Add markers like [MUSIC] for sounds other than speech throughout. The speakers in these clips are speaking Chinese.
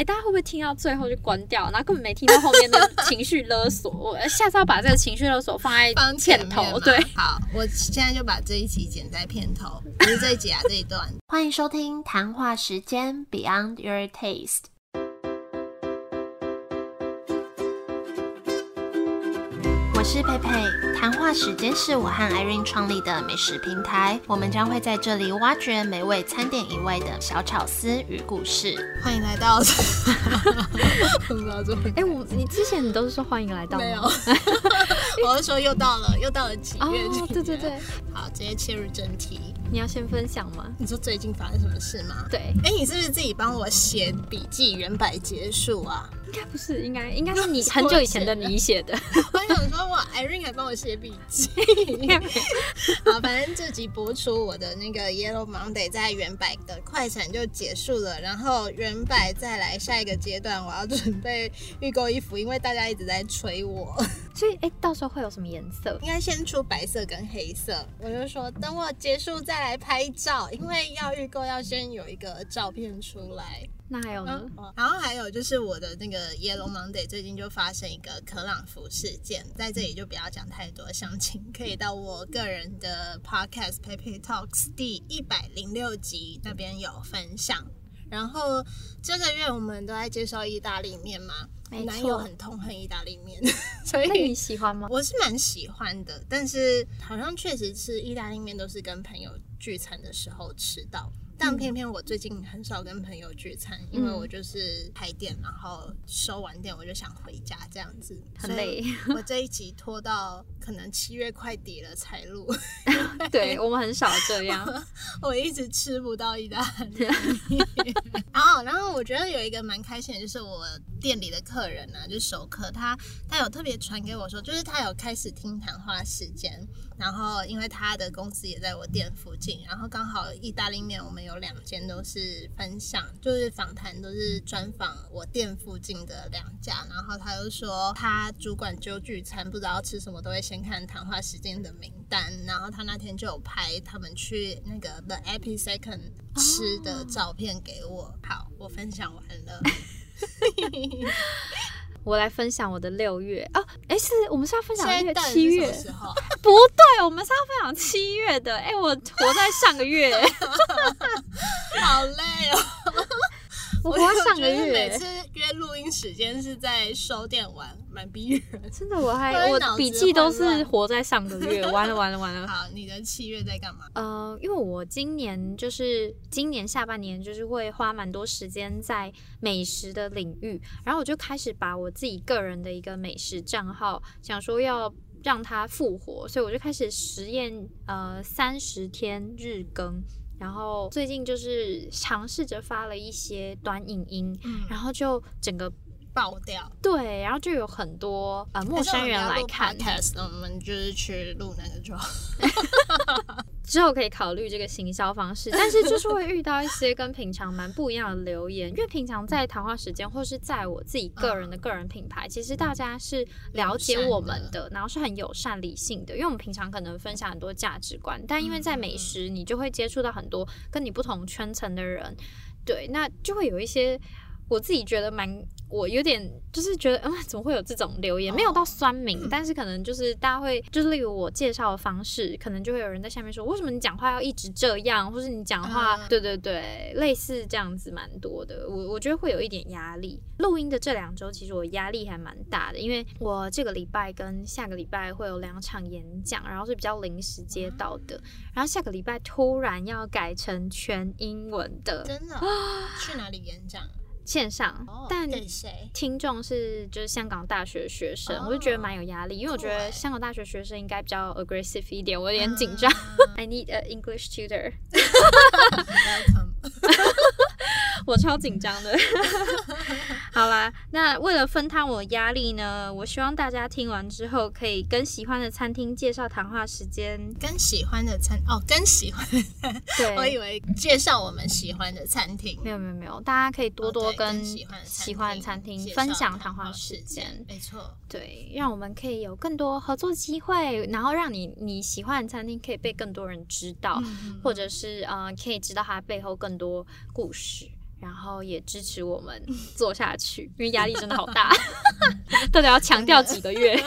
哎，大家会不会听到最后就关掉，然后根本没听到后面的情绪勒索？我下次要把这个情绪勒索放在片头。对，好，我现在就把这一集剪在片头，不是这一集啊，这一段。[LAUGHS] 欢迎收听谈话时间 Beyond Your Taste。是佩佩，谈话时间是我和 Irene 创立的美食平台，我们将会在这里挖掘美味餐点以外的小巧思与故事。欢迎来到，不知道做哎，我你之前你都是说欢迎来到，没有，[LAUGHS] 我是说又到了，又到了几月？对对对，好，直接切入正题。你要先分享吗？你说最近发生什么事吗？对，哎，你是不是自己帮我写笔记，原版结束啊？应该不是，应该应该是你很久以前的你写的。[LAUGHS] 我想说，我，Irene 还帮我写笔记。[LAUGHS] 好，反正这集播出，我的那个 Yellow Monday 在原版的快闪就结束了，然后原版再来下一个阶段，我要准备预购衣服，因为大家一直在催我。[LAUGHS] 所以，哎，到时候会有什么颜色？应该先出白色跟黑色。我就说，等我结束再来拍照，因为要预购要先有一个照片出来。那还有呢？然后还有就是我的那个 Yellow Monday 最近就发生一个可朗福事件，在这里就不要讲太多详情，可以到我个人的 Podcast Pepe Talks 第一百零六集那边有分享。然后这个月我们都在介绍意大利面嘛，男友很痛恨意大利面，[LAUGHS] 所以你喜欢吗？我是蛮喜欢的，但是好像确实吃意大利面都是跟朋友聚餐的时候吃到。但偏偏我最近很少跟朋友聚餐，因为我就是开店，然后收完店我就想回家这样子，很累。我这一集拖到可能七月快底了才录，[LAUGHS] 对我们很少这样。[LAUGHS] 我一直吃不到意大利。[LAUGHS] 然后，然后我觉得有一个蛮开心的，就是我店里的客人呢，就熟客，他他有特别传给我说，就是他有开始听谈话时间。然后，因为他的公司也在我店附近，然后刚好意大利面我们有两间都是分享，就是访谈都是专访我店附近的两家。然后他就说，他主管就聚餐，不知道吃什么，都会先看谈话时间的名单。然后他那天就有拍他们去那个 The Epi Second 吃的照片给我。好，我分享完了。我来分享我的六月哦，哎，是我们是要分享六月七月时候？[LAUGHS] 不对，我们是要分享七月的。哎，我活在上个月，[LAUGHS] 好累哦。我活上个月，每次约录音时间是在收电玩。蛮逼人，真的，我还 [LAUGHS] 我笔记都是活在上个月，完了完了完了。好，你的七月在干嘛？呃，因为我今年就是今年下半年就是会花蛮多时间在美食的领域，然后我就开始把我自己个人的一个美食账号，想说要让它复活，所以我就开始实验呃三十天日更，然后最近就是尝试着发了一些短影音，然后就整个。爆掉，对，然后就有很多呃陌生人来看。我们就是去录那个妆，[LAUGHS] 之后可以考虑这个行销方式，[LAUGHS] 但是就是会遇到一些跟平常蛮不一样的留言，因为平常在谈话时间或是在我自己个人的个人品牌，其实大家是了解我们的，然后是很友善理性的，因为我们平常可能分享很多价值观，但因为在美食，你就会接触到很多跟你不同圈层的人，对，那就会有一些我自己觉得蛮。我有点就是觉得，嗯，怎么会有这种留言？没有到酸民，但是可能就是大家会，就是例如我介绍的方式，可能就会有人在下面说，为什么你讲话要一直这样，或是你讲话，对对对，类似这样子蛮多的。我我觉得会有一点压力。录音的这两周，其实我压力还蛮大的，因为我这个礼拜跟下个礼拜会有两场演讲，然后是比较临时接到的，然后下个礼拜突然要改成全英文的，真的？[LAUGHS] 去哪里演讲？线上，但听众是就是香港大学学生，我就觉得蛮有压力，因为我觉得香港大学学生应该比较 aggressive 一点，我有点紧张。I need a English tutor。[LAUGHS] [LAUGHS] 我超紧张的。[LAUGHS] 好啦，那为了分摊我压力呢，我希望大家听完之后可以跟喜欢的餐厅介绍谈话时间。跟喜欢的餐哦，跟喜欢。[LAUGHS] 对，我以为介绍我们喜欢的餐厅。没有没有没有，大家可以多多跟喜欢的餐厅分享谈话时间。没错，对，让我们可以有更多合作机会，然后让你你喜欢的餐厅可以被更多人知道，或者是呃可以知道它背后更多故事。然后也支持我们做下去，因为压力真的好大，[LAUGHS] 到底要强调几个月？[LAUGHS]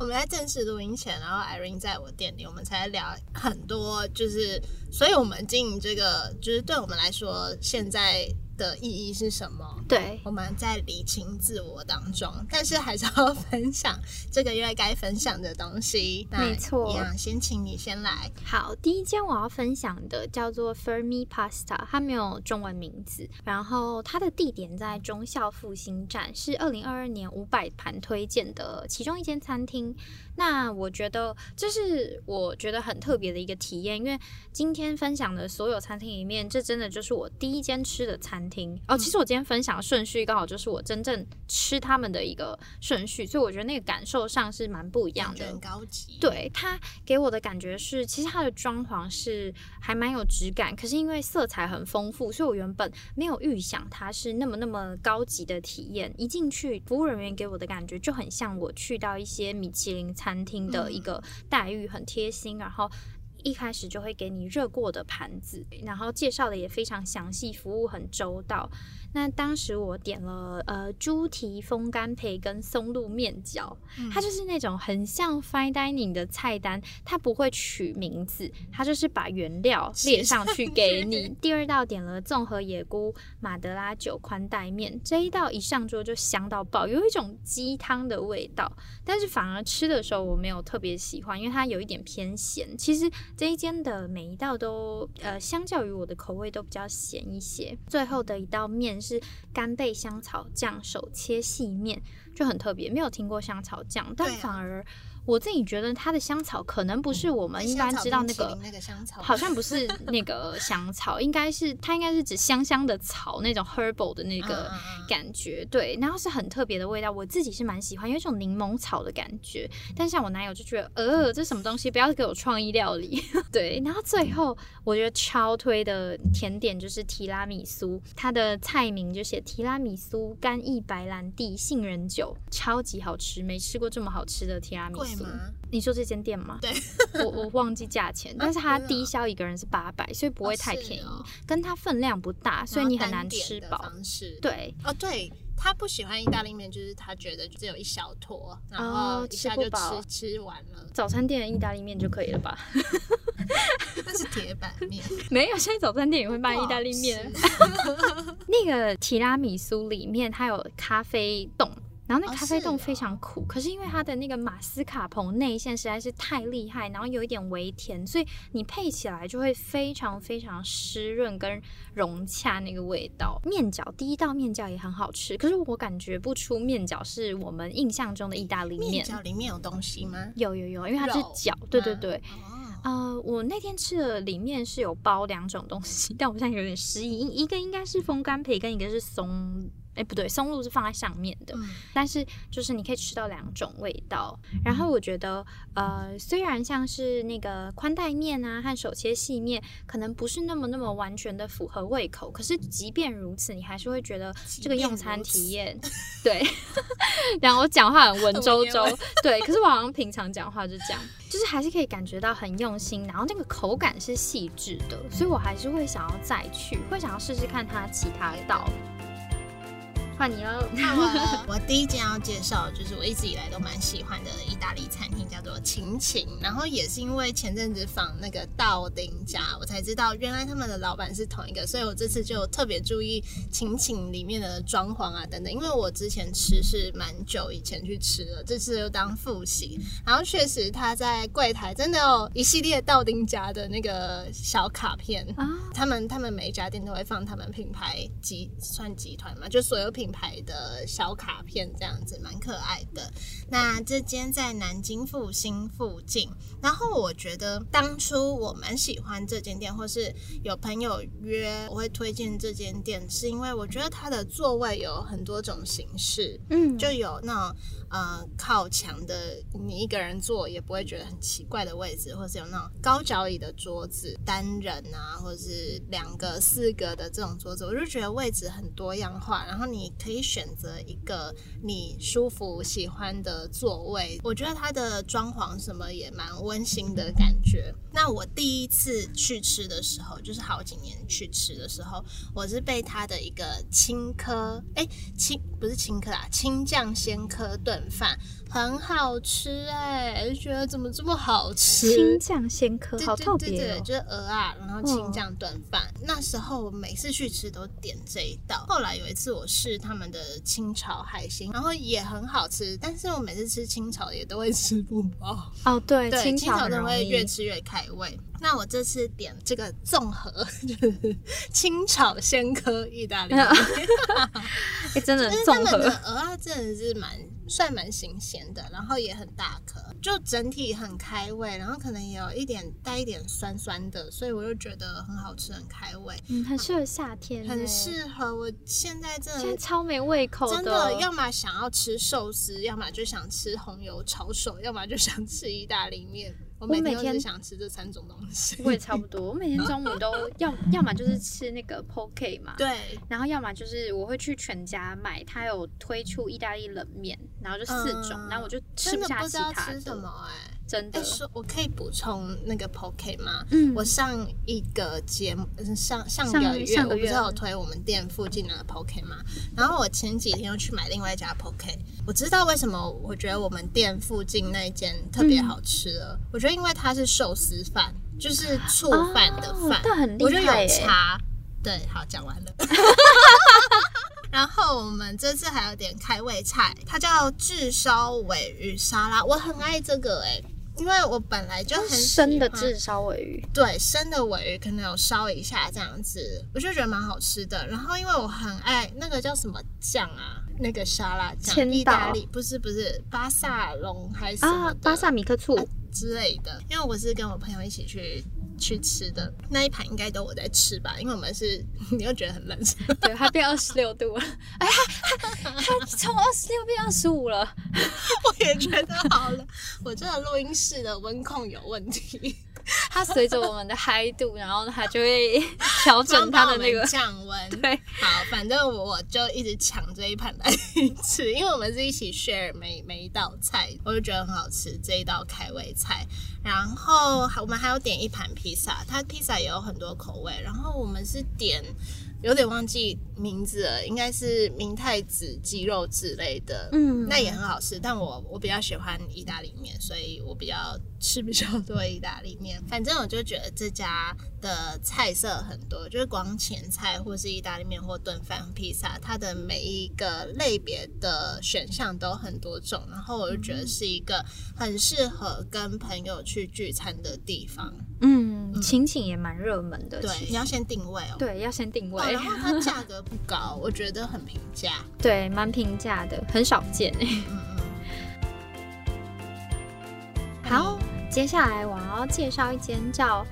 我们在正式录音前，然后 Irene 在我店里，我们才聊很多，就是，所以我们经营这个，就是对我们来说，现在的意义是什么？对，我们在理清自我当中，但是还是要分享这个月该分享的东西。那没错一样，先请你先来。好，第一间我要分享的叫做 Fermi Pasta，它没有中文名字，然后它的地点在忠孝复兴站，是二零二二年五百盘推荐的其中一间餐厅。那我觉得这是我觉得很特别的一个体验，因为今天分享的所有餐厅里面，这真的就是我第一间吃的餐厅哦。其实我今天分享的顺序刚好就是我真正吃他们的一个顺序，所以我觉得那个感受上是蛮不一样的。很高级。，对它给我的感觉是，其实它的装潢是还蛮有质感，可是因为色彩很丰富，所以我原本没有预想它是那么那么高级的体验。一进去，服务人员给我的感觉就很像我去到一些米其林餐厅的一个待遇，很贴心，然后。一开始就会给你热过的盘子，然后介绍的也非常详细，服务很周到。那当时我点了呃猪蹄风干培根松露面饺，它就是那种很像 fine dining 的菜单，它不会取名字，它就是把原料列上去给你。第二道点了综合野菇马德拉酒宽带面，这一道一上桌就香到爆，有一种鸡汤的味道，但是反而吃的时候我没有特别喜欢，因为它有一点偏咸。其实这一间的每一道都呃，相较于我的口味都比较咸一些。最后的一道面是干贝香草酱手切细面，就很特别，没有听过香草酱，但反而我自己觉得它的香草可能不是我们一般知道那个。那个香草，好像不是 [LAUGHS] 那个香草，应该是它应该是指香香的草那种 herbal 的那个感觉，对，然后是很特别的味道，我自己是蛮喜欢，有一种柠檬草的感觉。但像我男友就觉得，呃，这什么东西，不要给我创意料理。[LAUGHS] 对，然后最后我觉得超推的甜点就是提拉米苏，它的菜名就写提拉米苏干邑白兰地杏仁酒，超级好吃，没吃过这么好吃的提拉米苏。贵吗？你说这间店吗？对，我我忘记价钱，[LAUGHS] 但是它低消一个人是八百，所以不会太便宜，哦跟它分量不大，所以你很难吃饱。对，哦，对他不喜欢意大利面，就是他觉得只有一小坨，然哦后一下就吃吃吃完了，早餐店的意大利面就可以了吧？[LAUGHS] 那是铁板面，[LAUGHS] 没有，现在早餐店也会卖意大利面。那个提拉米苏里面它有咖啡冻。然后那哦咖啡冻非常苦，可是因为它的那个马斯卡彭内馅实在是太厉害，然后有一点微甜，所以你配起来就会非常非常湿润跟融洽那个味道。面饺第一道面饺也很好吃，可是我感觉不出面饺是我们印象中的意大利面面。饺里面有东西吗？有有有，因为它是肉饺，对对对。哦，呃，我那天吃的里面是有包两种东西，[LAUGHS] 但我现在有点失忆，一一个应该是风干培根，一个是松，哎不对，松露是放在上面的，嗯但是就是你可以吃到两种味道。然后我觉得，呃，虽然像是那个宽带面啊和手切细面，可能不是那么那么完全的符合胃口，可是即便如此，你还是会觉得这个用餐体 [LAUGHS] 验，对。[LAUGHS] 然后我讲话很文绉绉对，可是我好像平常讲话就这样，就是还是可以感觉到很用心，然后那个口感是细致的，所以我还是会想要再去，会想要试试看它其他道。换你喽。看完了。我第一间要介绍，就是我一直以来都蛮喜欢的意大利餐厅，叫做晴晴。然后也是因为前阵子访那个道丁家，我才知道原来他们的老板是同一个，所以我这次就特别注意晴晴里面的装潢啊等等。因为我之前吃是蛮久以前去吃了，这次又当复习。然后确实他在柜台真的有一系列道丁家的那个小卡片啊，他们他们每一家店都会放他们品牌集算集团嘛，就所有品牌的小卡片这样子，蛮可爱的。那这间在南京复兴附近，然后我觉得当初我蛮喜欢这间店，或是有朋友约我会推荐这间店，是因为我觉得它的座位有很多种形式，嗯，就有那种呃靠墙的，你一个人坐也不会觉得很奇怪的位置，或是有那种高脚椅的桌子，单人啊，或者是两个、四个的这种桌子，我就觉得位置很多样化。然后你可以选择一个你舒服喜欢的座位。我觉得它的装潢什么也蛮温馨的感觉。那我第一次去吃的时候，就是好几年去吃的时候，我是被它的一个青稞，哎，青不是青稞啊，青酱鲜稞炖饭很好吃哎、就觉得怎么这么好吃？青酱鲜稞，对好特对对对，别哦。就是鹅啊，然后青酱炖饭。那时候我每次去吃都点这一道。后来有一次我试他们的清炒海鲜，然后也很好吃，但是我每次吃清炒也都会吃不饱。哦，对，对，清清炒都会越吃越开胃。那我这次点这个综合，就 [LAUGHS] 是清炒鲜科意大利面，[LAUGHS] 哎，真的他们的。鹅啊真的是蛮算蛮新鲜的，然后也很大颗，就整体很开胃，然后可能也有一点带一点酸酸的，所以我就觉得很好吃，很开胃，嗯，很适合夏天欸，很适合我现在真的。超没胃口真的，要么想要吃寿司，要么就想吃红油炒手，要么就想吃意大利面。我每天都想吃这三种东西。我也差不多，我每天中午都 [LAUGHS] 要，要么就是吃那个 poke 嘛，对，然后要么就是我会去全家买，它有推出意大利冷面，然后就四种，嗯然后我就吃不知道其他的，吃什么哎、真的哎、，说我可以补充那个 poke 吗？嗯我上一个节目，呃上上上个月，我不是有推我们店附近的 poke 吗？然后我前几天又去买另外一家 poke，我知道为什么我觉得我们店附近那一间特别好吃了。我觉得因为它是寿司饭，就是醋饭的饭，哦那很厉我觉得有害耶差。对，好，讲完了。[LAUGHS] 然后我们这次还有点开胃菜，它叫炙烧尾鱼沙拉，我很爱这个哎、因为我本来就很喜生的欢炙烧尾鱼，对，生的尾鱼可能有烧一下这样子，我就觉得蛮好吃的。然后因为我很爱那个叫什么酱啊，那个沙拉酱，意大利不是不是巴萨隆还是啊巴萨米克醋，之类的。因为我是跟我朋友一起去去吃的，那一盘应该都我在吃吧，因为我们是 [LAUGHS] 你又觉得很冷，[LAUGHS] 对，它变二十六度了，哎，呀它它从二十六变二十五了，[LAUGHS] 我也觉得好了，我这个录音室的温控有问题。[LAUGHS] 它随着我们的嗨度，然后它就会 [LAUGHS] 调整它的那个降温。[LAUGHS] 对，好，反正我就一直抢这一盘来吃，因为我们是一起 share 每每一道菜，我就觉得很好吃这一道开胃菜。然后还我们还有点一盘披萨，它披萨也有很多口味。然后我们是点有点忘记名字了，应该是明太子鸡肉之类的，嗯那也很好吃。但我我比较喜欢意大利面，所以我比较吃比较多意大利面。反正我就觉得这家的菜色很多，就是光前菜或是意大利面或炖饭、披萨，它的每一个类别的选项都很多种。然后我就觉得是一个很适合跟朋友去聚餐的地方。嗯，晴晴也蛮热门的，对，你要先定位哦。对，要先定位哦，，然后它价格不高，我觉得很平价。[LAUGHS] 对，蛮平价的，很少见诶。嗯嗯。好，接下来我要介绍一间叫，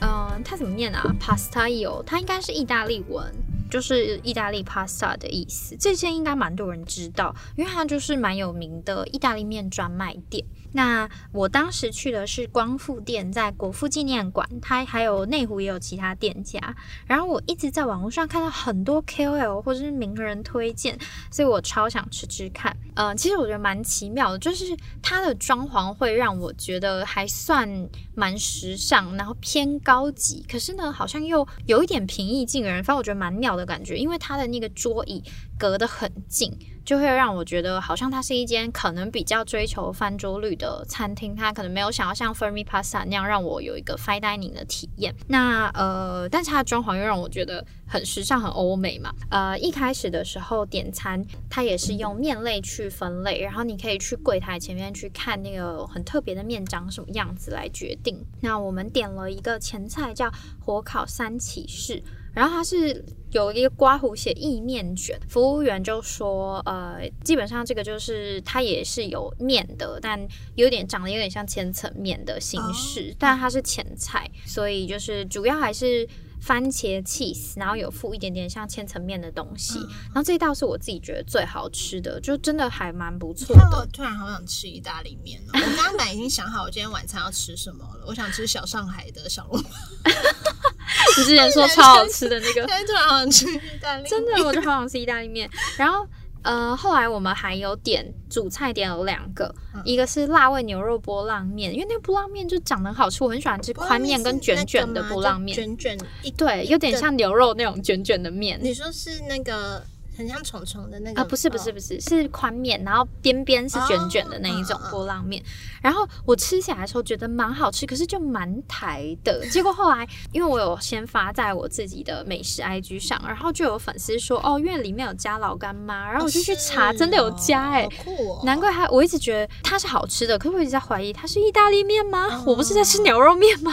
嗯、它怎么念啊？Pastaio，它应该是意大利文，就是意大利 pasta 的意思。这间应该蛮多人知道，因为它就是蛮有名的意大利面专卖店。那我当时去的是光复店，在国父纪念馆，它还有内湖也有其他店家。然后我一直在网络上看到很多 KOL 或者是名人推荐，所以我超想吃吃看。嗯、其实我觉得蛮奇妙的，就是它的装潢会让我觉得还算蛮时尚，然后偏高级，可是呢，好像又有一点平易近人，反正我觉得蛮妙的感觉，因为它的那个桌椅隔得很近。就会让我觉得好像它是一间可能比较追求翻桌率的餐厅，它可能没有想要像 Fermi Pasta 那样让我有一个 fine dining 的体验。那呃，但是它的装潢又让我觉得很时尚、很欧美嘛。呃，一开始的时候点餐，它也是用面类去分类，然后你可以去柜台前面去看那个很特别的面长什么样子来决定。那我们点了一个前菜叫火烤三起士。然后它是有一个刮胡写意面卷，服务员就说，呃，基本上这个就是它也是有面的，但有点长得有点像千层面的形式，但它是前菜，所以就是主要还是番茄 cheese，然后有附一点点像千层面的东西，然后这一道是我自己觉得最好吃的，就真的还蛮不错的。突然好想吃意大利面哦！我刚刚本来已经想好我今天晚餐要吃什么了，我想吃小上海的小笼包，[LAUGHS] [LAUGHS] 你之前 [LAUGHS] 说超好吃的那个 [LAUGHS] 现，在突然好想吃意大利面，真的，我就好想吃意大利面。然后呃，后来我们还有点主菜点了两个，嗯一个是辣味牛肉波浪面，因为那个波浪面就长得很好吃，我很喜欢吃宽面跟卷卷的波浪面，卷卷一对，有点像牛肉那种卷卷的面。你说是那个很像虫虫的那个啊，不是不是哦不是，是宽面，然后边边是卷卷的那一种波浪面。然后我吃起来的时候觉得蛮好吃，可是就蛮台的。结果后来，因为我有先发在我自己的美食 IG 上，然后就有粉丝说，哦，因为里面有加老干妈，然后我就去查，真的有加哎、好酷哦！难怪它，我一直觉得它是好吃的，可是我一直在怀疑它是意大利面吗？哦我不是在吃牛肉面吗？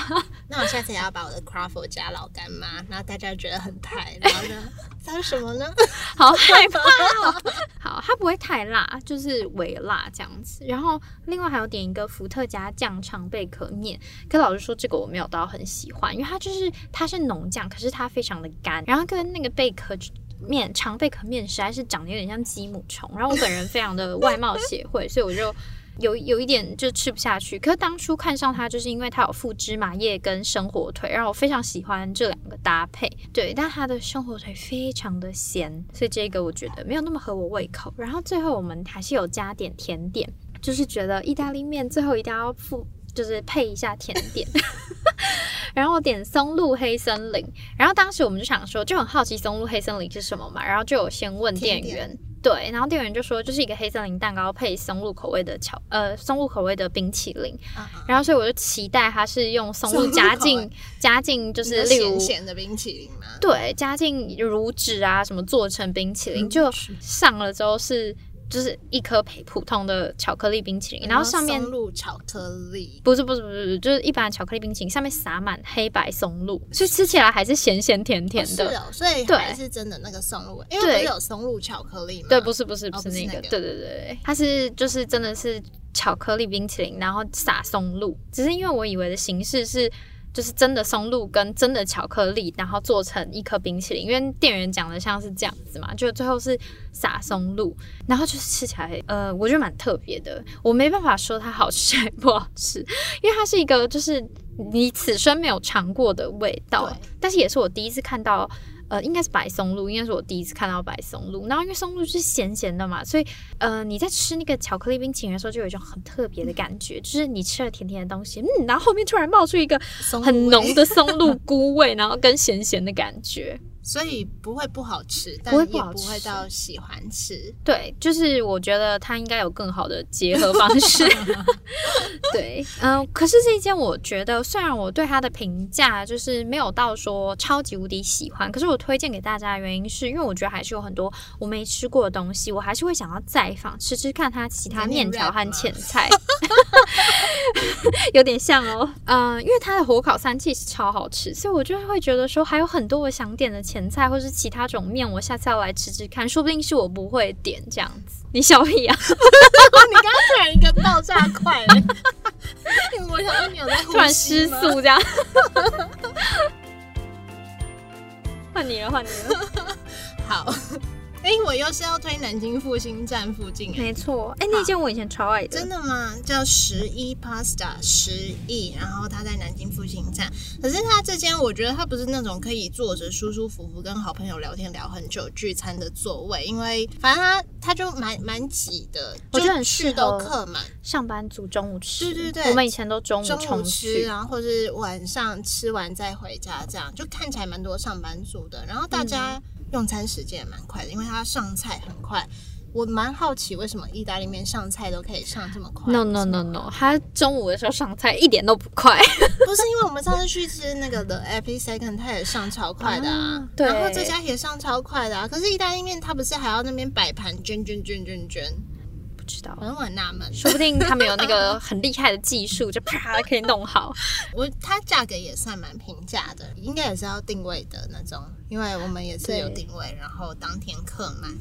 那我下次也要把我的 craffle 加老干妈，然后大家觉得很台，然后呢它 [LAUGHS] 是什么呢？[LAUGHS] 好害怕哦。[LAUGHS] 好，它不会太辣，就是微辣这样子。然后另外还有点一个伏特加酱肠贝壳面，可老实说这个我没有到很喜欢，因为它就是它是浓酱，可是它非常的干，然后跟那个贝壳。面长贝壳面实在是长得有点像鸡母虫，然后我本人非常的外貌协会，所以我就有有一点就吃不下去。可是当初看上它，就是因为它有附芝麻叶跟生火腿，然后我非常喜欢这两个搭配。对，但它的生火腿非常的咸，所以这个我觉得没有那么合我胃口。然后最后我们还是有加点甜点，就是觉得意大利面最后一定要附。就是配一下甜点，[LAUGHS] 然后我点松露黑森林，然后当时我们就想说，就很好奇松露黑森林是什么嘛，然后就有先问店甜员，对，然后店员就说就是一个黑森林蛋糕配松露口味的巧呃松露口味的冰淇淋，然后所以我就期待它是用松露加进加进就就是例如咸咸的冰淇淋吗？对加进乳脂啊什么做成冰淇淋，乳就上了之后是就是一颗普普通的巧克力冰淇淋，然后上面松露巧克力，不是不是不是，就是一般的巧克力冰淇淋，上面撒满黑白松露，所以吃起来还是咸咸甜甜的。哦是哦，所以对。还是真的那个松露味，因为对不是有松露巧克力吗？对，不是不是不哦是那个，对对对，它是就是真的是巧克力冰淇淋，然后撒松露，只是因为我以为的形式是。就是真的松露跟真的巧克力，然后做成一颗冰淇淋，因为店员讲的像是这样子嘛，就最后是撒松露，然后就是吃起来，呃，我觉得蛮特别的。我没办法说它好吃还不好吃，[LAUGHS] 因为它是一个就是你此生没有尝过的味道，但是也是我第一次看到。呃，应该是白松露，应该是我第一次看到白松露。然后因为松露是咸咸的嘛，所以呃你在吃那个巧克力冰淇淋的时候，就有一种很特别的感觉，就是你吃了甜甜的东西，嗯，然后后面突然冒出一个很浓的 [LAUGHS] 松露菇味，然后跟咸咸的感觉。所以不会不好吃，但也不会到喜欢吃。对，就是我觉得它应该有更好的结合方式。[LAUGHS] 对，嗯、可是这一间我觉得，虽然我对它的评价就是没有到说超级无敌喜欢，可是我推荐给大家的原因是因为我觉得还是有很多我没吃过的东西，我还是会想要再访吃吃看它其他面条和吗前菜。[LAUGHS] 有点像哦，嗯、因为它的火烤三气是超好吃，所以我就会觉得说还有很多我想点的前菜或是其他种面，我下次要来吃吃看，说不定是我不会点这样子。你小屁啊！[LAUGHS] 你刚刚突然一个爆炸快我 [LAUGHS] 想说你有在突然失速这样。[LAUGHS] 换你了，换你了。好。哎、我又是要推南京复兴站附近哎，没错，哎、那间我以前超爱的，真的吗？叫十一 Pasta 十亿，然后它在南京复兴站。可是它这间，我觉得它不是那种可以坐着舒舒服服跟好朋友聊天聊很久聚餐的座位，因为反正它它就蛮蛮挤的，我觉得很就去适合都客满。上班族中午吃。对对对我们以前都中午中午吃，去。然后或是晚上吃完再回家，这样就看起来蛮多上班族的。然后大家用餐时间也蛮快的，因为它上菜很快。我蛮好奇为什么意大利面上菜都可以上这么快 No no no no，他中午的时候上菜一点都不快。不是因为我们上次去吃那个的 Every Second，他也上超快的啊，啊对然后这家也上超快的啊。可是意大利面它不是还要那边摆盘卷卷卷卷卷，不知道，反正我很纳闷。说不定他们有那个 [LAUGHS] 很厉害的技术，就啪可以弄好。[LAUGHS] 我它价格也算蛮平价的，应该也是要定位的那种，因为我们也是有定位，然后当天客满。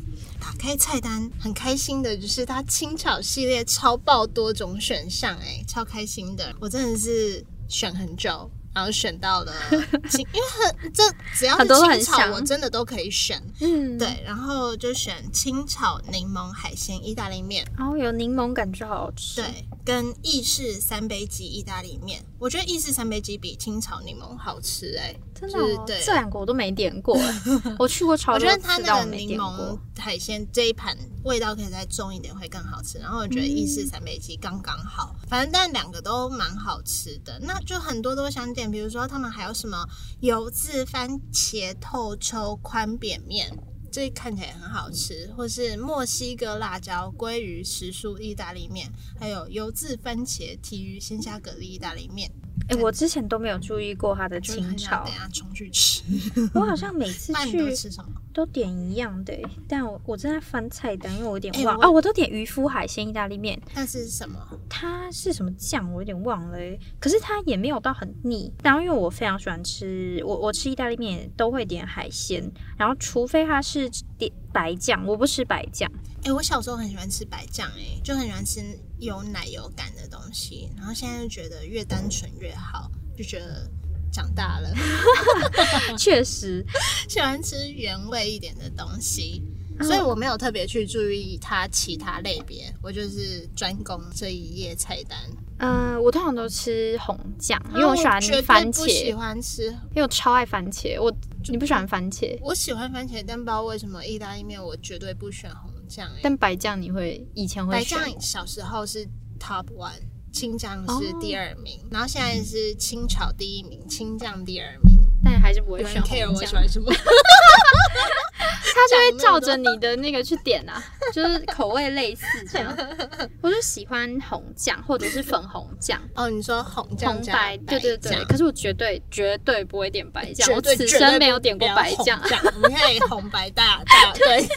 打开菜单，很开心的就是它清炒系列超爆多种选项，哎，超开心的。我真的是选很久，然后选到了 [LAUGHS] 清，因为很这只要是很多都很清炒，我真的都可以选。嗯，。对，然后就选清炒柠檬海鲜意大利面。然后有柠檬，感觉好好吃。对，跟意式三杯鸡意大利面。我觉得意式三杯鸡比清炒柠檬好吃哎、真的、哦，就是对这两个我都没点过哎，[LAUGHS] 我去过超我多次，觉得它那个柠檬。海鲜这一盘味道可以再重一点，会更好吃。然后我觉得意式三杯鸡刚刚好，反正但两个都蛮好吃的。那就很多都想比如说他们还有什么油渍番茄透抽宽扁面。这看起来很好吃，或是墨西哥辣椒鲑鱼时蔬意大利面，还有油渍番茄提鱼鲜虾蛤蜊意大利面，哎、我之前都没有注意过它的清炒等，下冲去吃。[LAUGHS] 我好像每次 [LAUGHS] 去？都点一样的欸，但我我正在翻菜单，因为我有点忘哦，我都点渔夫海鲜意大利面，那是什么？它是什么酱我有点忘了欸，可是它也没有到很腻。然后因为我非常喜欢吃，我我吃意大利面都会点海鲜，然后除非它是点白酱，我不吃白酱。哎、我小时候很喜欢吃白酱，哎，就很喜欢吃有奶油感的东西。然后现在就觉得越单纯越好，就觉得长大了，[LAUGHS] [LAUGHS] 确实，喜欢吃原味一点的东西。嗯所以我没有特别去注意它其他类别，我就是专攻这一页菜单。嗯、我通常都吃红酱，因为我喜欢番不喜，欢吃，因为我超爱番茄。我你不喜欢番茄，我喜欢番茄，但不知道为什么意大利面我绝对不选红酱，哎，但白酱你会以前会白酱小时候是 top one，青酱哦是第二名，然后现在是清炒第一名，青酱第二名。但还是不会选红酱。我喜欢什么？他就会照着你的那个去点啊，[LAUGHS] 就是口味类似这样。[LAUGHS] 我就喜欢红酱或者是粉红酱、哦，你说红酱红白，对对对。可是我绝对绝对不会点白酱，我此生没有点过白酱，红酱，我们可以红白大大 [LAUGHS] 对。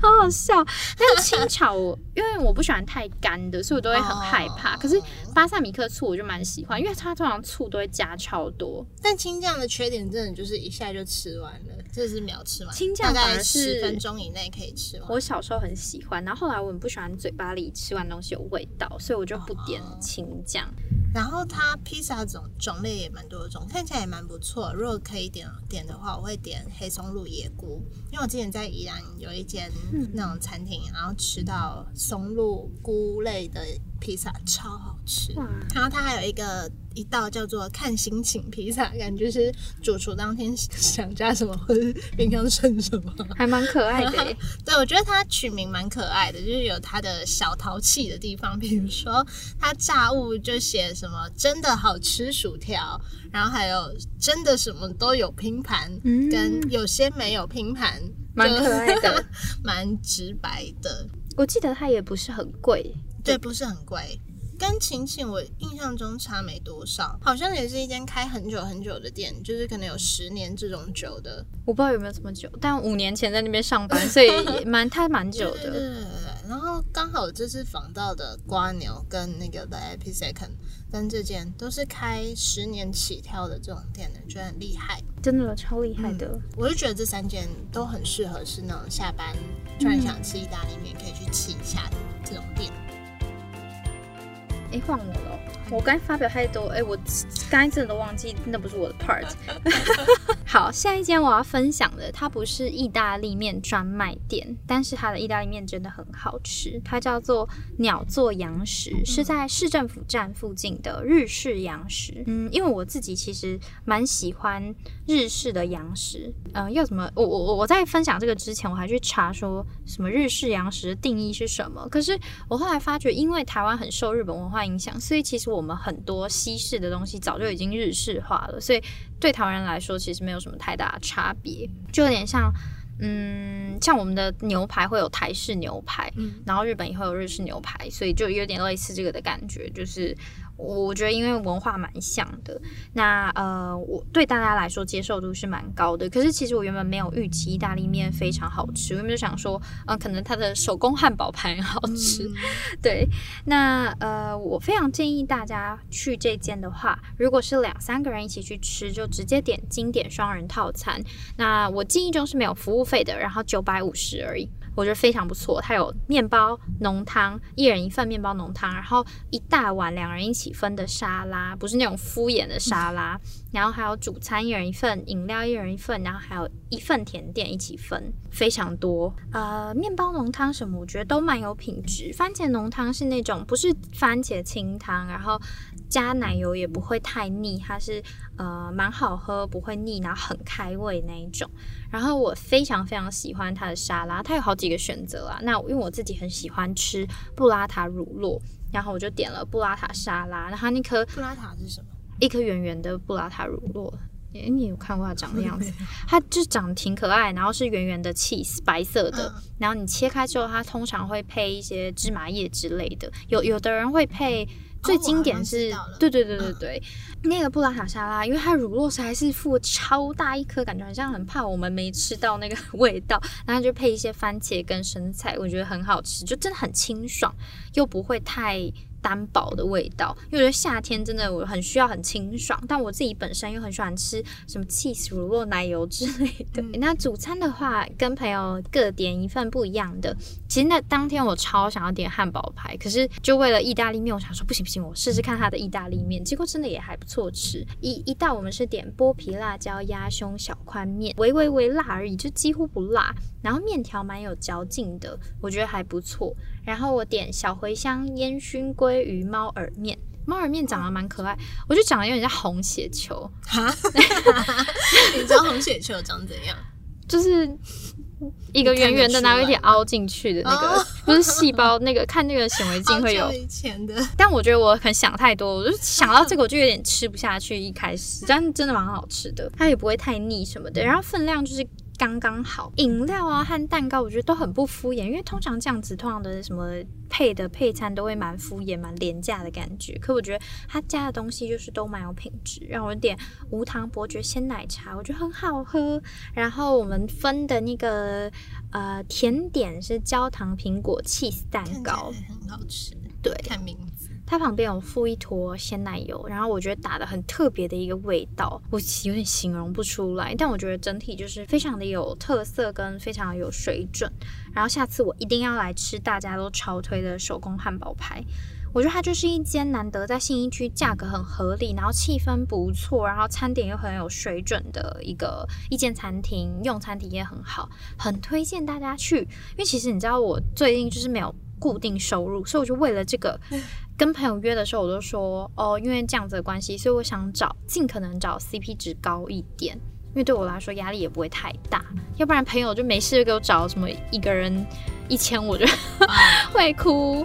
好好笑。但清炒我因为我不喜欢太干的，所以我都会很害怕。哦可是巴萨米克醋我就蛮喜欢，因为它通常醋都会加超多。但青酱的缺点真的就是一下就吃完了，这是秒吃完，青酱大概是十分钟以内可以吃完。我小时候很喜欢，然后后来我很不喜欢嘴巴里吃完东西有味道，所以我就不点哦青酱。然后它披萨种种类也蛮多种，看起来也蛮不错。如果可以点点的话，我会点黑松露野菇，因为我之前在宜兰有一间那种餐厅，然后吃到松露菇类的披萨，超好吃。然后它还有一个一道叫做看心情披萨，感觉是主厨当天想加什么或者冰箱剩什么。还蛮可爱的耶。[LAUGHS] 对，我觉得它取名蛮可爱的，就是有它的小淘气的地方，比如说它炸物就写什么真的好吃薯条，然后还有真的什么都有拼盘，嗯跟有些没有拼盘，[LAUGHS] 蛮可爱的，蛮直白的。我记得它也不是很贵，对，不是很贵。跟晴晴我印象中差没多少，好像也是一间开很久很久的店，就是可能有十年这种久的。我不知道有没有这么久，但五年前在那边上班，[LAUGHS] 所以也蛮它蛮久的。对对对。然后刚好这次访到的瓜牛跟那个 The Epi Second 跟这间都是开十年起跳的这种店的，觉得很厉害。真的超厉害的。我就觉得这三间都很适合是那种下班突然想吃意大利面可以去吃一下的这种店。哎、换我了，我刚发表太多，哎、我刚才真的都忘记，那不是我的 part。[LAUGHS] 好，下一间我要分享的，它不是意大利面专卖店，但是它的意大利面真的很好吃，它叫做鸟座羊食，是在市政府站附近的日式羊食。嗯，因为我自己其实蛮喜欢日式的羊食，嗯、要怎么？我我我在分享这个之前，我还去查说什么日式羊食的定义是什么，可是我后来发觉，因为台湾很受日本文化影响，所以其实我们很多西式的东西早就已经日式化了，所以对台湾人来说，其实没有什么太大的差别，就有点像。嗯，像我们的牛排会有台式牛排，嗯然后日本也会有日式牛排，所以就有点类似这个的感觉，就是我觉得因为文化蛮像的，那呃，我对大家来说接受度是蛮高的。可是其实我原本没有预期意大利面非常好吃，我原本就想说，嗯、可能它的手工汉堡排很好吃。嗯 [LAUGHS] 对，那呃，我非常建议大家去这间的话，如果是两三个人一起去吃，就直接点经典双人套餐。那我记忆中是没有服务费的，然后九百五十而已。我觉得非常不错。它有面包浓汤，一人一份面包浓汤，然后一大碗两人一起分的沙拉，不是那种敷衍的沙拉。然后还有主餐一人一份，饮料一人一份，然后还有一份甜点一起分，非常多。呃，面包浓汤什么，我觉得都蛮有品质。番茄浓汤是那种不是番茄清汤，然后加奶油也不会太腻，它是呃蛮好喝，不会腻，然后很开胃那一种。然后我非常非常喜欢它的沙拉，它有好几个选择啊。那因为我自己很喜欢吃布拉塔乳酪，然后我就点了布拉塔沙拉。然后那颗布拉塔是什么？一颗圆圆的布拉塔乳酪，诶，你有看过它长的样子？[LAUGHS] 它就长得挺可爱，然后是圆圆的 cheese，白色的。然后你切开之后，它通常会配一些芝麻叶之类的。有有的人会配，最经典是，对对对对对，那个布拉塔沙拉，因为它乳酪实在是附超大一颗，感觉好像很怕我们没吃到那个味道，[LAUGHS] 然后就配一些番茄跟生菜，我觉得很好吃，就真的很清爽，又不会太。单薄的味道，因为我觉得夏天真的我很需要很清爽，但我自己本身又很喜欢吃什么 cheese 乳酪奶油之类的。那主餐的话，跟朋友各点一份不一样的。其实那当天我超想要点汉堡排，可是就为了意大利面，我想说不行不行，我试试看它的意大利面。结果真的也还不错吃。一一道我们是点剥皮辣椒鸭胸小宽面，微微微辣而已，就几乎不辣。然后面条蛮有嚼劲的，我觉得还不错。然后我点小茴香烟熏鲑鱼猫耳面，猫耳面长得蛮可爱，我觉得长得有点像红血球。哈，[LAUGHS] 你知道红血球长怎样？就是一个圆圆的，然后有点凹进去的那个，不是细胞那个，看那个显微镜会有。以前的。但我觉得我很想太多，我就想到这个，我就有点吃不下去。一开始，但真的蛮好吃的，它也不会太腻什么的，然后分量就是。刚刚好，饮料啊和蛋糕，我觉得都很不敷衍，因为通常这样子，通常的什么配的配餐都会蛮敷衍、蛮廉价的感觉。可我觉得他加的东西就是都蛮有品质，让我点无糖伯爵鲜奶茶，我觉得很好喝。然后我们分的那个呃甜点是焦糖苹果 cheese 蛋糕，很好吃。对，看名。它旁边有附一坨鲜奶油，然后我觉得打的很特别的一个味道，我有点形容不出来。但我觉得整体就是非常的有特色跟非常有水准。然后下次我一定要来吃大家都超推的手工汉堡排。我觉得它就是一间难得在信义区价格很合理，然后气氛不错，然后餐点又很有水准的一个一间餐厅，用餐体验很好，很推荐大家去。因为其实你知道我最近就是没有固定收入，所以我就为了这个。跟朋友约的时候，我都说哦，因为这样子的关系，所以我想找尽可能找 CP 值高一点，因为对我来说压力也不会太大。要不然朋友就没事给我找什么一个人一千，我就 [LAUGHS] 会哭。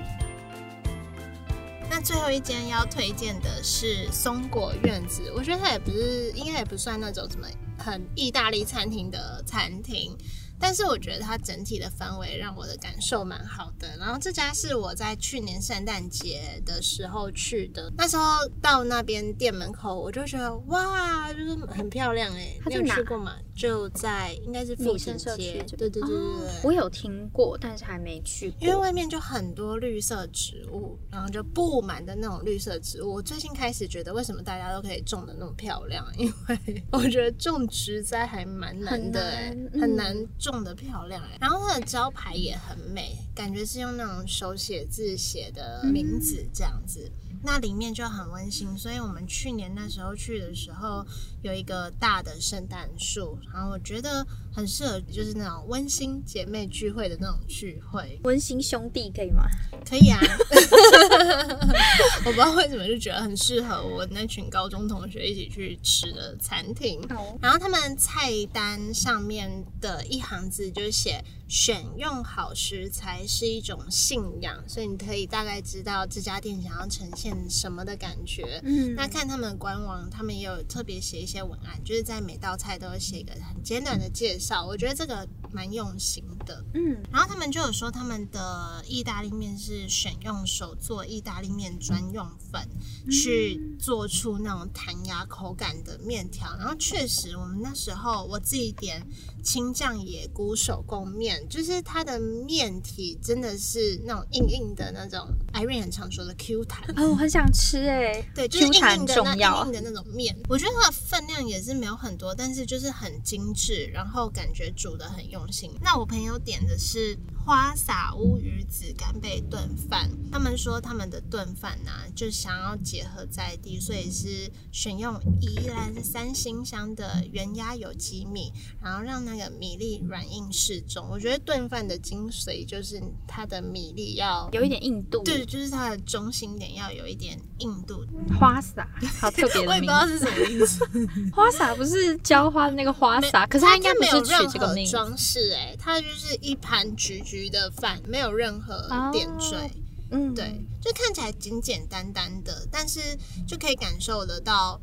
那最后一间要推荐的是松果院子，我觉得它也不是，应该也不算那种什么很意大利餐厅的餐厅。但是我觉得它整体的氛围让我的感受蛮好的。然后这家是我在去年圣诞节的时候去的，那时候到那边店门口，我就觉得哇，就是很漂亮哎。你有去过吗？就在应该是复兴街，对对对对对。我有听过，但是还没去。因为外面就很多绿色植物，然后就布满的那种绿色植物。我最近开始觉得，为什么大家都可以种的那么漂亮？因为我觉得种植栽还蛮难的哎，很难种的漂亮。然后它的招牌也很美，感觉是用那种手写字写的名字这样子。那里面就很温馨，所以我们去年那时候去的时候，有一个大的圣诞树，然后我觉得很适合，就是那种温馨姐妹聚会的那种聚会。温馨兄弟可以吗？可以啊。[LAUGHS] 我不知道为什么就觉得很适合我那群高中同学一起去吃的餐厅。然后他们菜单上面的一行字就写。选用好食材是一种信仰，所以你可以大概知道这家店想要呈现什么的感觉。嗯，那看他们官网，他们也有特别写一些文案，就是在每道菜都会写一个很简短的介绍。我觉得这个蛮用心的。嗯，然后他们就有说他们的意大利面是选用手做意大利面专用粉去做出那种弹牙口感的面条。然后确实，我们那时候我自己点青酱野菇手工面。就是它的面体真的是那种硬硬的那种，Irene 很常说的 Q 弹哦，我很想吃哎，对，就是硬硬的那硬硬的那种面，我觉得它的分量也是没有很多，但是就是很精致，然后感觉煮的很用心。那我朋友点的是。花洒乌鱼子干贝炖饭。他们说他们的炖饭呢、就想要结合在地，所以是选用宜兰三星乡的原鸭有机米，然后让那个米粒软硬适中。我觉得炖饭的精髓就是它的米粒要。有一点硬度，对，就是它的中心点要有一点硬度，花洒，好特别 [LAUGHS] 我的名字。也不知道是什么意思。[LAUGHS] 花洒不是浇花的那个花洒，可是它应该不没有任何这个名。装饰，哎，它就是一盘橘橘的饭，没有任何点缀。哦嗯，对，就看起来简简单单的，但是就可以感受得到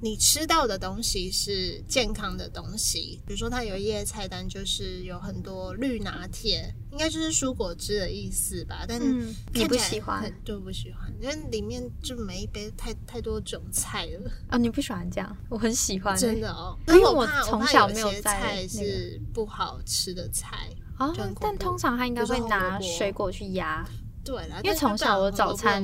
你吃到的东西是健康的东西。比如说，它有一页菜单就是有很多绿拿铁，应该就是蔬果汁的意思吧？但嗯，你不喜欢很就不喜欢，因为里面就每一杯太太多种菜了，哦？你不喜欢这样？我很喜欢欸，真的哦。因为我怕从小没有在些菜是不好吃的菜。哦就很恐，怖但通常他应该会拿水果去压，对啦，因为从小我早餐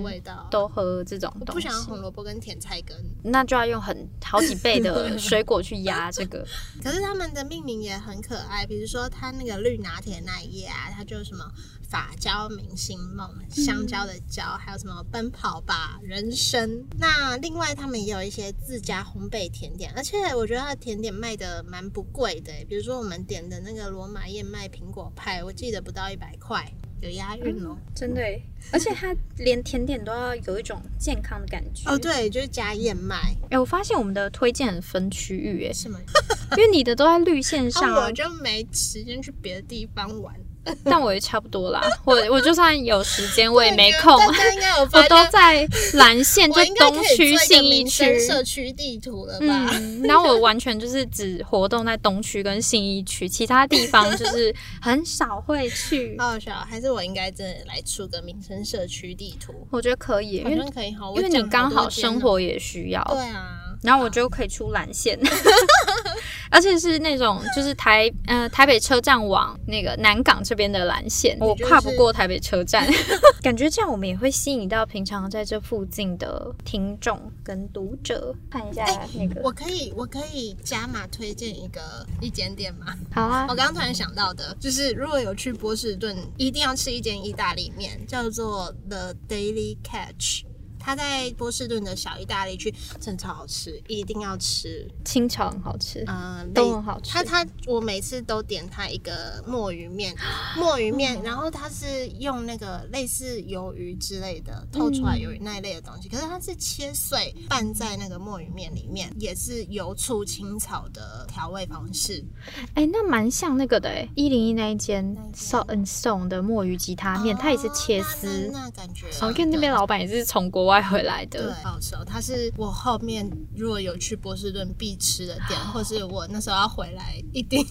都喝这种我东西，不想要红萝卜跟甜菜根。那就要用很好几倍的水果去压这个。[LAUGHS] 可是他们的命名也很可爱，比如说它那个绿拿铁那一页啊，它就是什么法椒明星梦、香蕉的蕉，还有什么奔跑吧人生。那另外他们也有一些自家烘焙甜点，而且我觉得它的甜点卖的蛮不贵的，比如说我们点的那个罗马燕麦苹果派，我记得不到一百块，有押韵哦。真的，而且它连甜点都要有一种健康的感觉。哦，，对，就是加燕麦，哎，我发现我们的推荐很分区域，哎，是吗？[LAUGHS] 因为你的都在绿线上我，就没时间去别的地方玩。[LAUGHS] 但我也差不多啦。我我就算有时间，我也没空，我，[LAUGHS] 都在蓝线，[LAUGHS] 就东区信义区。社区地图了吧？嗯，然后我完全就是只活动在东区跟信义区，其他地方就是很少会去。好好笑，还是我应该真的来出个民生社区地图？我觉得可以，因好为可以因为你刚好。生活也需要。对啊，然后我就可以出蓝线，[LAUGHS] 而且是那种就是台呃台北车站往那个南港这边的蓝线，我跨不过台北车站，[LAUGHS] 感觉这样我们也会吸引到平常在这附近的听众跟读者。看一下那个，我可以，我可以加码推荐一个一间店吗？好啊我，刚刚突然想到的，就是如果有去波士顿，一定要吃一间意大利面，叫做 The Daily Catch。它在波士顿的小意大利区，真的超好吃，一定要吃。清炒很好吃，嗯，类都很好吃。他他我每次都点他一个墨鱼面，[GASPS] 墨鱼面，然后它是用那个类似鱿鱼之类的透出来鱿鱼那一类的东西，可是它是切碎拌在那个墨鱼面里面，也是油醋清炒的调味方式。哎、那蛮像那个的哎，一零一那一间哪一间 Salt and Stone 的墨鱼吉他面，它也是切哦丝。那感觉哦，因为那边老板也是从国外回来对的。好吃哦，它是我后面如果有去波士顿必吃的店，[GASPS] 或是我那时候要回来一定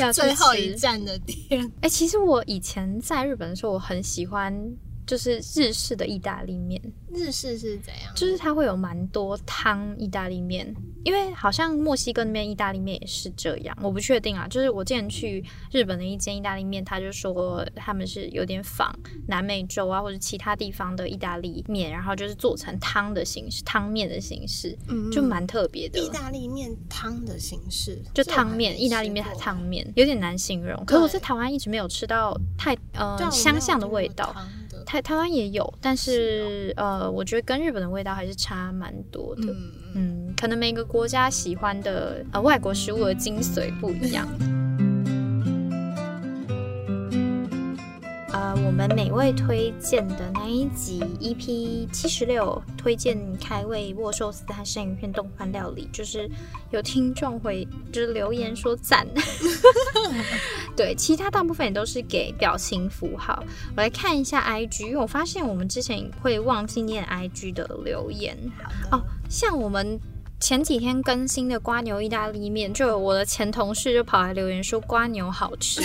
要 [LAUGHS] 最后一站的店。哎、其实我以前在日本的时候，我很喜欢就是日式的意大利面，日式是怎样？就是它会有蛮多汤意大利面，因为好像墨西哥那边意大利面也是这样，我不确定啊。就是我之前去日本的一间意大利面，他就说他们是有点仿南美洲啊或者其他地方的意大利面，然后就是做成汤的形式，汤面的形式，嗯就蛮特别的。意大利面汤的形式，就汤面，意大利面汤面有点难形容，可是我在台湾一直没有吃到太呃相像的味道。台台湾也有，但是呃，我觉得跟日本的味道还是差蛮多的。嗯，可能每个国家喜欢的呃外国食物的精髓不一样。呃，我们每位推荐的那一集 EP 七十六，推荐开胃握寿司和生鱼片冻饭料理，就是有听众会就是留言说赞，[LAUGHS] 对，其他大部分也都是给表情符号。我来看一下 IG，因为我发现我们之前会忘记念 IG 的留言的哦，像我们。前几天更新的瓜牛意大利面，就有我的前同事就跑来留言说瓜牛好吃。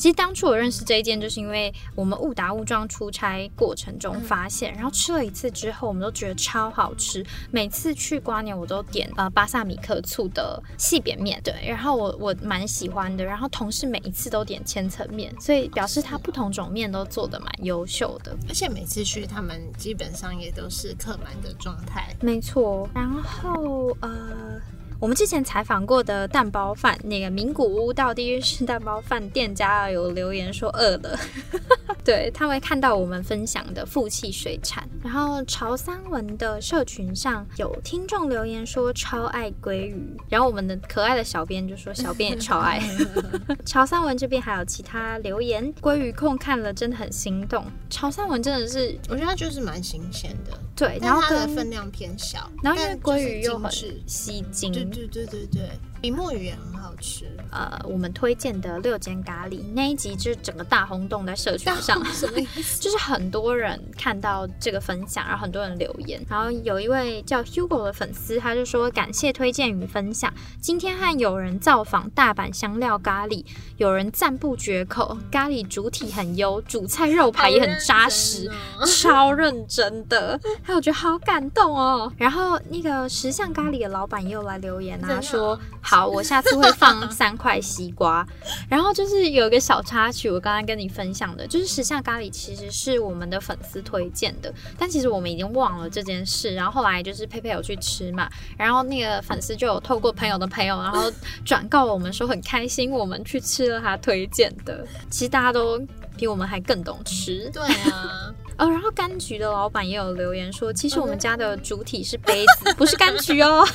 其实当初我认识这一间，就是因为我们误打误撞出差过程中发现，然后吃了一次之后，我们都觉得超好吃。每次去瓜牛，我都点呃巴萨米克醋的细扁面，对，然后我我蛮喜欢的。然后同事每一次都点千层面，所以表示他不同种面都做的蛮优秀的。而且每次去他们基本上也都是客满的状态。没错，然后呃，我们之前采访过的蛋包饭，那个名古屋到地狱式蛋包饭店家有留言说饿了，[LAUGHS] 对他会看到我们分享的富气水产。然后潮三文的社群上有听众留言说超爱鲑鱼，然后我们的可爱的小编就说小编也超爱。[LAUGHS] 潮三文这边还有其他留言，鲑鱼控看了真的很心动。潮三文真的是，我觉得它就是蛮新鲜的，对，然后它的跟分量偏小，然后因为鲑鱼又很吸睛，对对对对，比目鱼也很好吃。呃，我们推荐的六间咖喱那一集就是整个大轰动在社群上，什么意思？[LAUGHS] 就是很多人看到这个分享，然后很多人留言，然后有一位叫 Hugo 的粉丝，他就说感谢推荐与分享。今天和有人造访大阪香料咖喱，有人赞不绝口，咖喱主体很优，主菜肉排也很扎实。[LAUGHS] 好认哦超认真的，还有我觉得好感动哦。然后那个石像咖喱的老板也有来留言啊，说好，我下次会放 [LAUGHS] 三块西瓜。然后就是有一个小插曲，我刚刚跟你分享的，就是时下咖喱其实是我们的粉丝推荐的，但其实我们已经忘了这件事。然后后来就是佩佩有去吃嘛，然后那个粉丝就有透过朋友的朋友，然后转告我们说很开心，我们去吃了他推荐的。其实大家都比我们还更懂吃。对啊，哦，然后柑橘的老板也有留言说，其实我们家的主体是杯子，不是柑橘哦。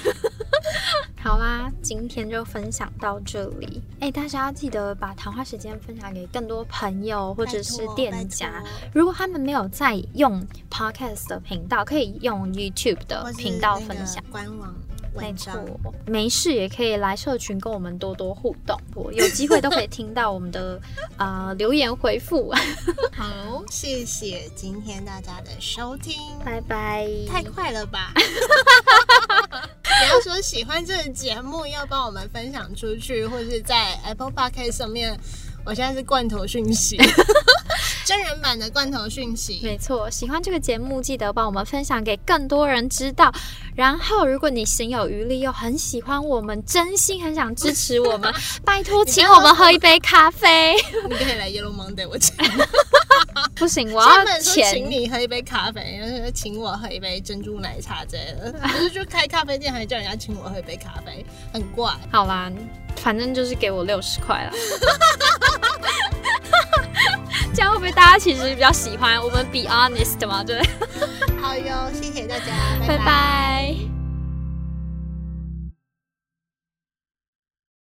[LAUGHS] 好啦，今天就分享到这里。哎，大家要记得把谈话时间分享给更多朋友或者是店家。如果他们没有在用 podcast 的频道，可以用 YouTube 的频道分享。官网没文章错，没事也可以来社群跟我们多多互动，我有机会都可以听到我们的 [LAUGHS] 呃留言回复。好，谢谢今天大家的收听，拜拜。太快了吧！[LAUGHS] 不要说喜欢这个节目，要帮我们分享出去，或是在 Apple Podcast 上面。我现在是罐头讯息，真人版的罐头讯息。没错，喜欢这个节目，记得帮我们分享给更多人知道。然后，如果你心有余力又很喜欢我们，真心很想支持我们，[LAUGHS] 拜托请我们喝一杯咖啡。你可以来 Yellow Monday，我请。不行，我要 [LAUGHS] 专门说请。你喝一杯咖啡，然后请我喝一杯珍珠奶茶之类的。不是就开咖啡店，还叫人家请我喝一杯咖啡，很怪。好啦，反正就是给我六十块啦。[LAUGHS] 这样会不会大家其实比较喜欢我们 be honest 嘛？对，好哟，谢谢大家，拜拜。